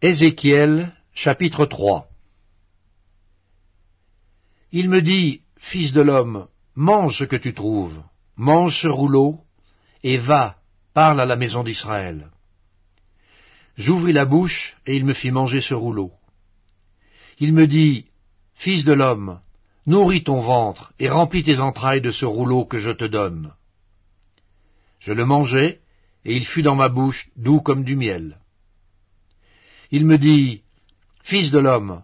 Ézéchiel chapitre 3 Il me dit, Fils de l'homme, mange ce que tu trouves, mange ce rouleau, et va, parle à la maison d'Israël. J'ouvris la bouche, et il me fit manger ce rouleau. Il me dit, Fils de l'homme, nourris ton ventre, et remplis tes entrailles de ce rouleau que je te donne. Je le mangeai, et il fut dans ma bouche doux comme du miel. Il me dit, Fils de l'homme,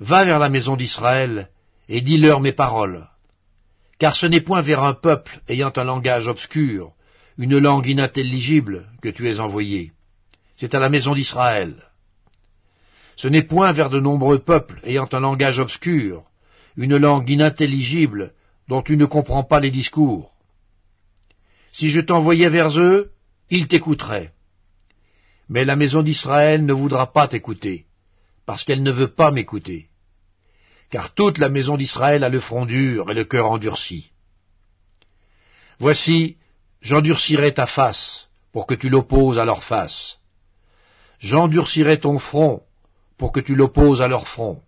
va vers la maison d'Israël, et dis-leur mes paroles. Car ce n'est point vers un peuple ayant un langage obscur, une langue inintelligible, que tu es envoyé. C'est à la maison d'Israël. Ce n'est point vers de nombreux peuples ayant un langage obscur, une langue inintelligible, dont tu ne comprends pas les discours. Si je t'envoyais vers eux, ils t'écouteraient. Mais la maison d'Israël ne voudra pas t'écouter, parce qu'elle ne veut pas m'écouter. Car toute la maison d'Israël a le front dur et le cœur endurci. Voici, j'endurcirai ta face, pour que tu l'opposes à leur face. J'endurcirai ton front, pour que tu l'opposes à leur front.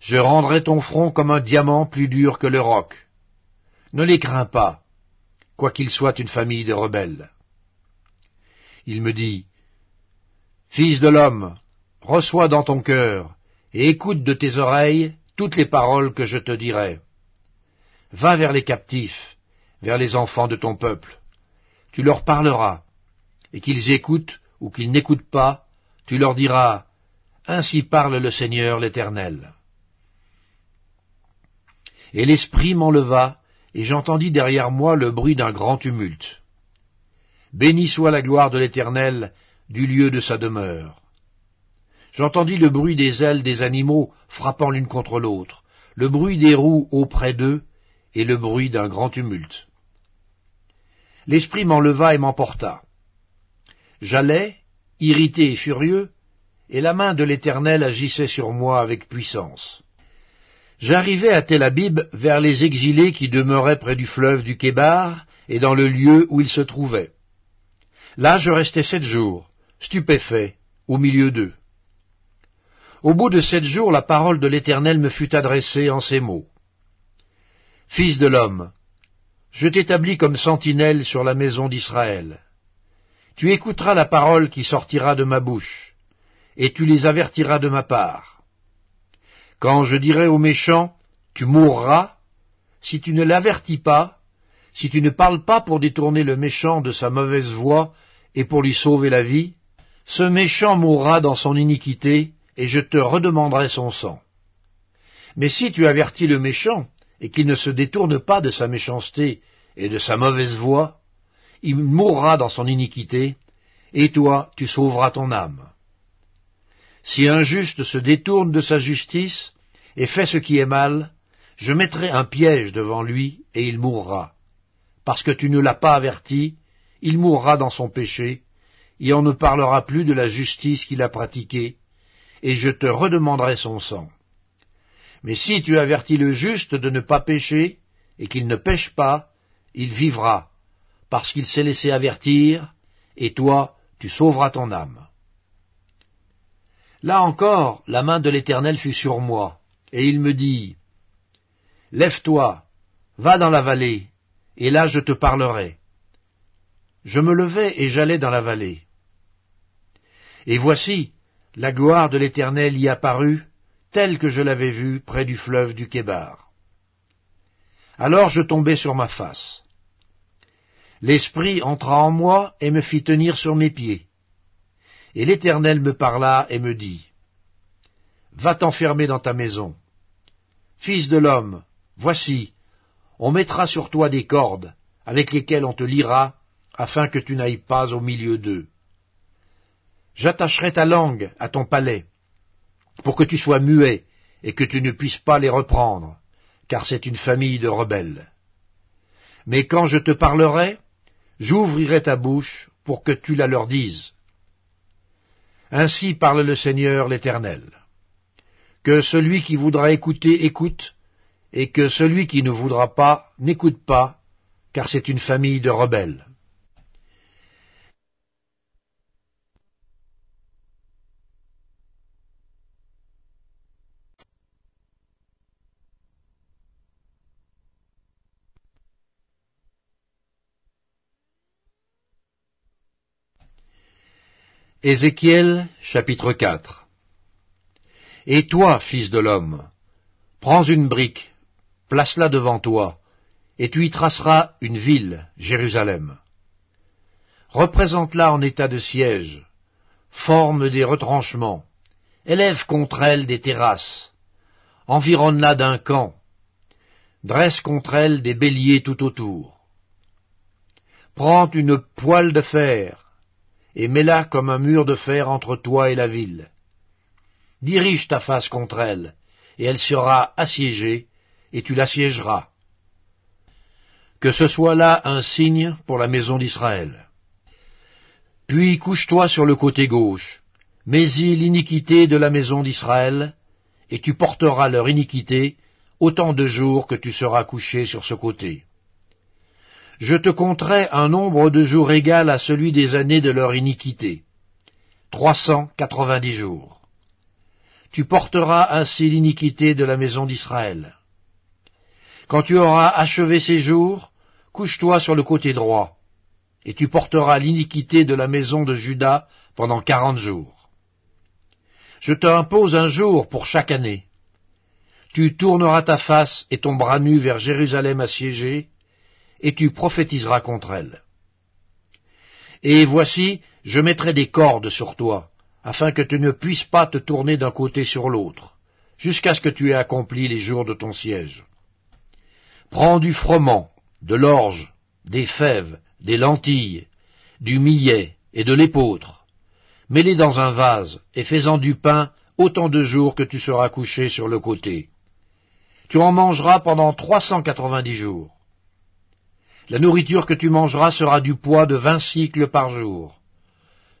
Je rendrai ton front comme un diamant plus dur que le roc. Ne les crains pas, quoiqu'ils soient une famille de rebelles il me dit, Fils de l'homme, reçois dans ton cœur, et écoute de tes oreilles toutes les paroles que je te dirai. Va vers les captifs, vers les enfants de ton peuple. Tu leur parleras, et qu'ils écoutent ou qu'ils n'écoutent pas, tu leur diras, Ainsi parle le Seigneur l'Éternel. Et l'Esprit m'enleva, et j'entendis derrière moi le bruit d'un grand tumulte. Béni soit la gloire de l'Éternel du lieu de sa demeure. J'entendis le bruit des ailes des animaux frappant l'une contre l'autre, le bruit des roues auprès d'eux, et le bruit d'un grand tumulte. L'Esprit m'enleva et m'emporta. J'allais, irrité et furieux, et la main de l'Éternel agissait sur moi avec puissance. J'arrivai à Tel Abib vers les exilés qui demeuraient près du fleuve du Kébar et dans le lieu où ils se trouvaient. Là je restai sept jours, stupéfait, au milieu d'eux. Au bout de sept jours, la parole de l'Éternel me fut adressée en ces mots. Fils de l'homme, je t'établis comme sentinelle sur la maison d'Israël. Tu écouteras la parole qui sortira de ma bouche, et tu les avertiras de ma part. Quand je dirai aux méchants, tu mourras, si tu ne l'avertis pas, si tu ne parles pas pour détourner le méchant de sa mauvaise voie et pour lui sauver la vie, ce méchant mourra dans son iniquité, et je te redemanderai son sang. Mais si tu avertis le méchant, et qu'il ne se détourne pas de sa méchanceté et de sa mauvaise voie, il mourra dans son iniquité, et toi tu sauveras ton âme. Si un juste se détourne de sa justice et fait ce qui est mal, je mettrai un piège devant lui, et il mourra. Parce que tu ne l'as pas averti, il mourra dans son péché, et on ne parlera plus de la justice qu'il a pratiquée, et je te redemanderai son sang. Mais si tu avertis le juste de ne pas pécher, et qu'il ne pêche pas, il vivra, parce qu'il s'est laissé avertir, et toi, tu sauveras ton âme. Là encore, la main de l'Éternel fut sur moi, et il me dit, Lève-toi, va dans la vallée, et là je te parlerai. Je me levai et j'allai dans la vallée. Et voici, la gloire de l'Éternel y apparut, telle que je l'avais vue près du fleuve du Kébar. Alors je tombai sur ma face. L'Esprit entra en moi et me fit tenir sur mes pieds. Et l'Éternel me parla et me dit, Va t'enfermer dans ta maison. Fils de l'homme, voici, on mettra sur toi des cordes, avec lesquelles on te lira afin que tu n'ailles pas au milieu d'eux. J'attacherai ta langue à ton palais, pour que tu sois muet et que tu ne puisses pas les reprendre, car c'est une famille de rebelles. Mais quand je te parlerai, j'ouvrirai ta bouche pour que tu la leur dises. Ainsi parle le Seigneur l'Éternel. Que celui qui voudra écouter écoute, et que celui qui ne voudra pas n'écoute pas, car c'est une famille de rebelles. Ézéchiel chapitre 4 Et toi, fils de l'homme, prends une brique, place-la devant toi, et tu y traceras une ville, Jérusalem. Représente-la en état de siège, forme des retranchements, élève contre elle des terrasses, environne-la d'un camp, dresse contre elle des béliers tout autour. Prends une poêle de fer, et mets-la comme un mur de fer entre toi et la ville. Dirige ta face contre elle, et elle sera assiégée, et tu l'assiégeras. Que ce soit là un signe pour la maison d'Israël. Puis couche-toi sur le côté gauche, mets-y l'iniquité de la maison d'Israël, et tu porteras leur iniquité autant de jours que tu seras couché sur ce côté je te compterai un nombre de jours égal à celui des années de leur iniquité, trois cent quatre-vingt-dix jours. Tu porteras ainsi l'iniquité de la maison d'Israël. Quand tu auras achevé ces jours, couche-toi sur le côté droit, et tu porteras l'iniquité de la maison de Judas pendant quarante jours. Je te impose un jour pour chaque année. Tu tourneras ta face et ton bras nu vers Jérusalem assiégée, et tu prophétiseras contre elle. Et voici, je mettrai des cordes sur toi, afin que tu ne puisses pas te tourner d'un côté sur l'autre, jusqu'à ce que tu aies accompli les jours de ton siège. Prends du froment, de l'orge, des fèves, des lentilles, du millet et de l'épeautre. Mets-les dans un vase et fais-en du pain autant de jours que tu seras couché sur le côté. Tu en mangeras pendant trois cent quatre-vingt-dix jours. La nourriture que tu mangeras sera du poids de vingt cycles par jour.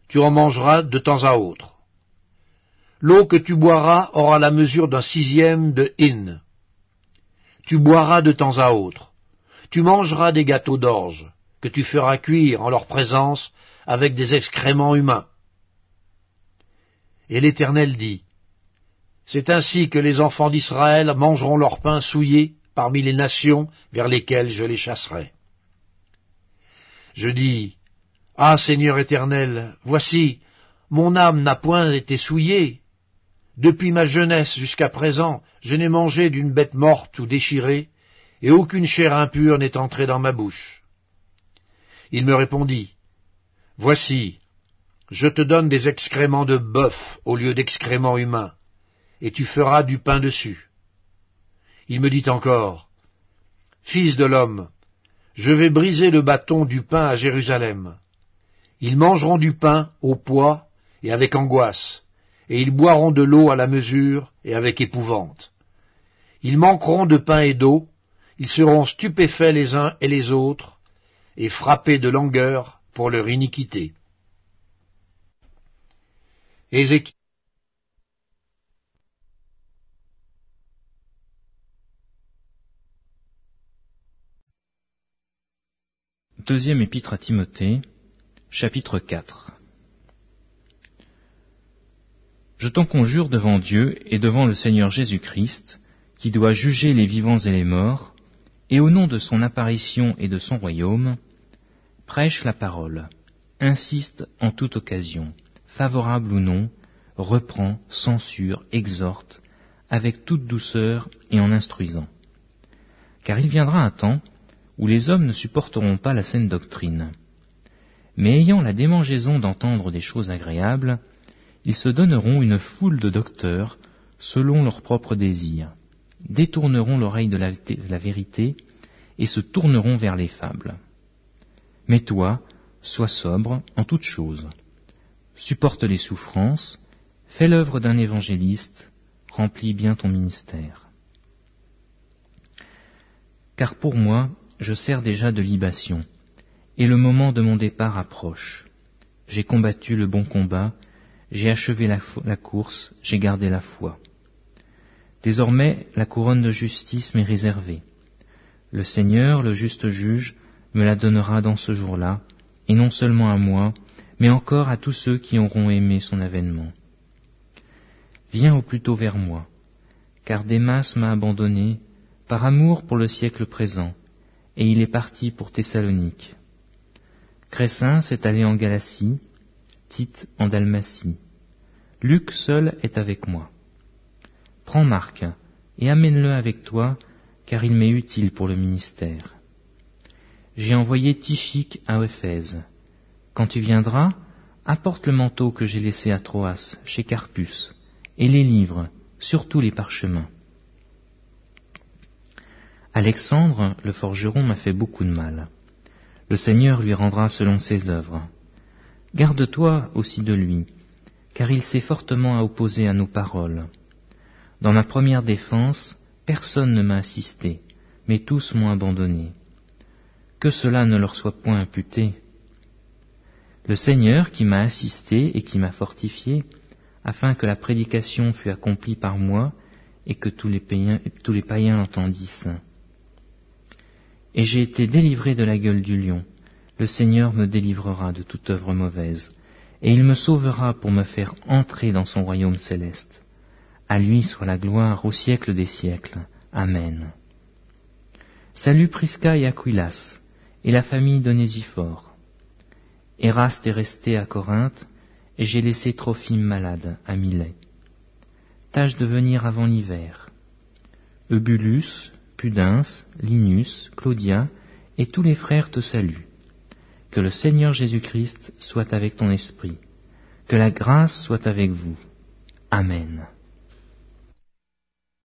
Tu en mangeras de temps à autre. L'eau que tu boiras aura la mesure d'un sixième de hin. Tu boiras de temps à autre. Tu mangeras des gâteaux d'orge, que tu feras cuire en leur présence avec des excréments humains. Et l'Éternel dit, C'est ainsi que les enfants d'Israël mangeront leur pain souillé parmi les nations vers lesquelles je les chasserai. Je dis, Ah Seigneur éternel, voici, mon âme n'a point été souillée. Depuis ma jeunesse jusqu'à présent, je n'ai mangé d'une bête morte ou déchirée, et aucune chair impure n'est entrée dans ma bouche. Il me répondit, Voici, je te donne des excréments de bœuf au lieu d'excréments humains, et tu feras du pain dessus. Il me dit encore, Fils de l'homme, je vais briser le bâton du pain à Jérusalem. Ils mangeront du pain au poids et avec angoisse, et ils boiront de l'eau à la mesure et avec épouvante. Ils manqueront de pain et d'eau, ils seront stupéfaits les uns et les autres, et frappés de langueur pour leur iniquité. Deuxième épître à Timothée, chapitre 4 Je t'en conjure devant Dieu et devant le Seigneur Jésus-Christ, qui doit juger les vivants et les morts, et au nom de son apparition et de son royaume, prêche la parole, insiste en toute occasion, favorable ou non, reprend, censure, exhorte, avec toute douceur et en instruisant. Car il viendra un temps où les hommes ne supporteront pas la saine doctrine. Mais ayant la démangeaison d'entendre des choses agréables, ils se donneront une foule de docteurs selon leurs propres désirs, détourneront l'oreille de, la vérité et se tourneront vers les fables. Mais toi, sois sobre en toutes choses, supporte les souffrances, fais l'œuvre d'un évangéliste, remplis bien ton ministère. Car pour moi, je sers déjà de libation, et le moment de mon départ approche. J'ai combattu le bon combat, j'ai achevé la, course, j'ai gardé la foi. Désormais, la couronne de justice m'est réservée. Le Seigneur, le juste juge, me la donnera dans ce jour-là, et non seulement à moi, mais encore à tous ceux qui auront aimé son avènement. Viens au plus tôt vers moi, car Démas m'a abandonné, par amour pour le siècle présent, et il est parti pour Thessalonique. Cressin s'est allé en Galatie, Tite en Dalmatie. Luc seul est avec moi. Prends Marc et amène-le avec toi, car il m'est utile pour le ministère. J'ai envoyé Tichique à Éphèse. Quand tu viendras, apporte le manteau que j'ai laissé à Troas, chez Carpus, et les livres, surtout les parchemins. Alexandre, le forgeron, m'a fait beaucoup de mal. Le Seigneur lui rendra selon ses œuvres. Garde-toi aussi de lui, car il s'est fortement opposé à nos paroles. Dans ma première défense, personne ne m'a assisté, mais tous m'ont abandonné. Que cela ne leur soit point imputé. Le Seigneur qui m'a assisté et qui m'a fortifié, afin que la prédication fût accomplie par moi et que tous les païens, tous les païens l'entendissent et j'ai été délivré de la gueule du lion. Le Seigneur me délivrera de toute œuvre mauvaise, et il me sauvera pour me faire entrer dans son royaume céleste. À lui soit la gloire au siècle des siècles. Amen. Salut Prisca et Aquilas, et la famille d'Onésiphore. Eraste est resté à Corinthe, et j'ai laissé Trophime malade à Milet. Tâche de venir avant l'hiver. Eubulus, Linus, Claudia et tous les frères te saluent. Que le Seigneur Jésus-Christ soit avec ton esprit. Que la grâce soit avec vous. Amen.